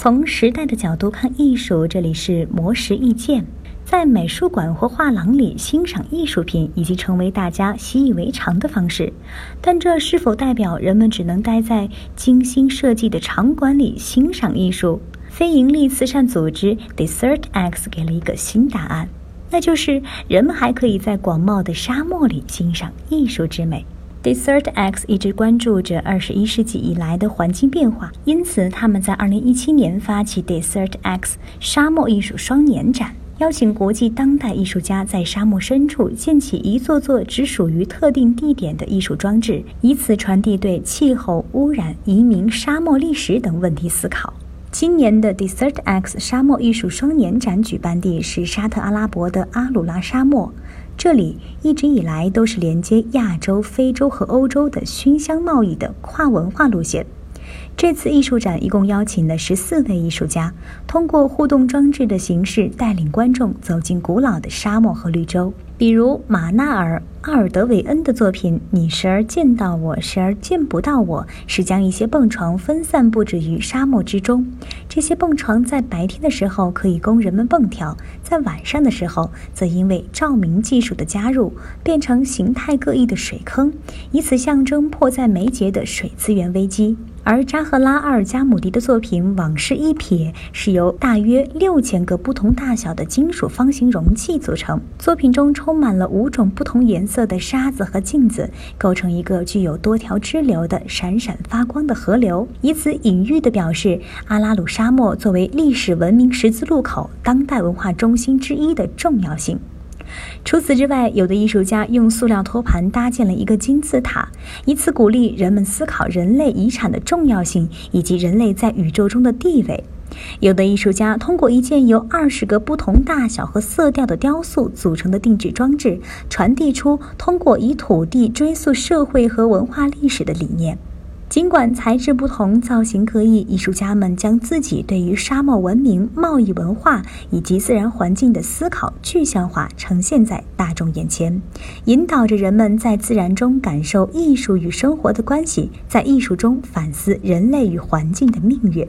从时代的角度看艺术，这里是魔石意见。在美术馆或画廊里欣赏艺术品已经成为大家习以为常的方式，但这是否代表人们只能待在精心设计的场馆里欣赏艺术？非营利慈善组织 Desert X 给了一个新答案，那就是人们还可以在广袤的沙漠里欣赏艺术之美。Desert X 一直关注着二十一世纪以来的环境变化，因此他们在二零一七年发起 Desert X 沙漠艺术双年展。邀请国际当代艺术家在沙漠深处建起一座座只属于特定地点的艺术装置，以此传递对气候、污染、移民、沙漠历史等问题思考。今年的 Desert X 沙漠艺术双年展举办地是沙特阿拉伯的阿鲁拉沙漠，这里一直以来都是连接亚洲、非洲和欧洲的熏香贸易的跨文化路线。这次艺术展一共邀请了十四位艺术家，通过互动装置的形式带领观众走进古老的沙漠和绿洲。比如马纳尔·阿尔德韦恩的作品《你时而见到我，时而见不到我》，是将一些蹦床分散布置于沙漠之中。这些蹦床在白天的时候可以供人们蹦跳，在晚上的时候则因为照明技术的加入，变成形态各异的水坑，以此象征迫在眉睫的水资源危机。而扎赫拉·阿尔加姆迪的作品《往事一瞥》是由大约六千个不同大小的金属方形容器组成，作品中充满了五种不同颜色的沙子和镜子，构成一个具有多条支流的闪闪发光的河流，以此隐喻地表示阿拉鲁沙漠作为历史文明十字路口、当代文化中心之一的重要性。除此之外，有的艺术家用塑料托盘搭建了一个金字塔，以此鼓励人们思考人类遗产的重要性以及人类在宇宙中的地位。有的艺术家通过一件由二十个不同大小和色调的雕塑组成的定制装置，传递出通过以土地追溯社会和文化历史的理念。尽管材质不同、造型各异，艺术家们将自己对于沙漠文明、贸易文化以及自然环境的思考具象化，呈现在大众眼前，引导着人们在自然中感受艺术与生活的关系，在艺术中反思人类与环境的命运。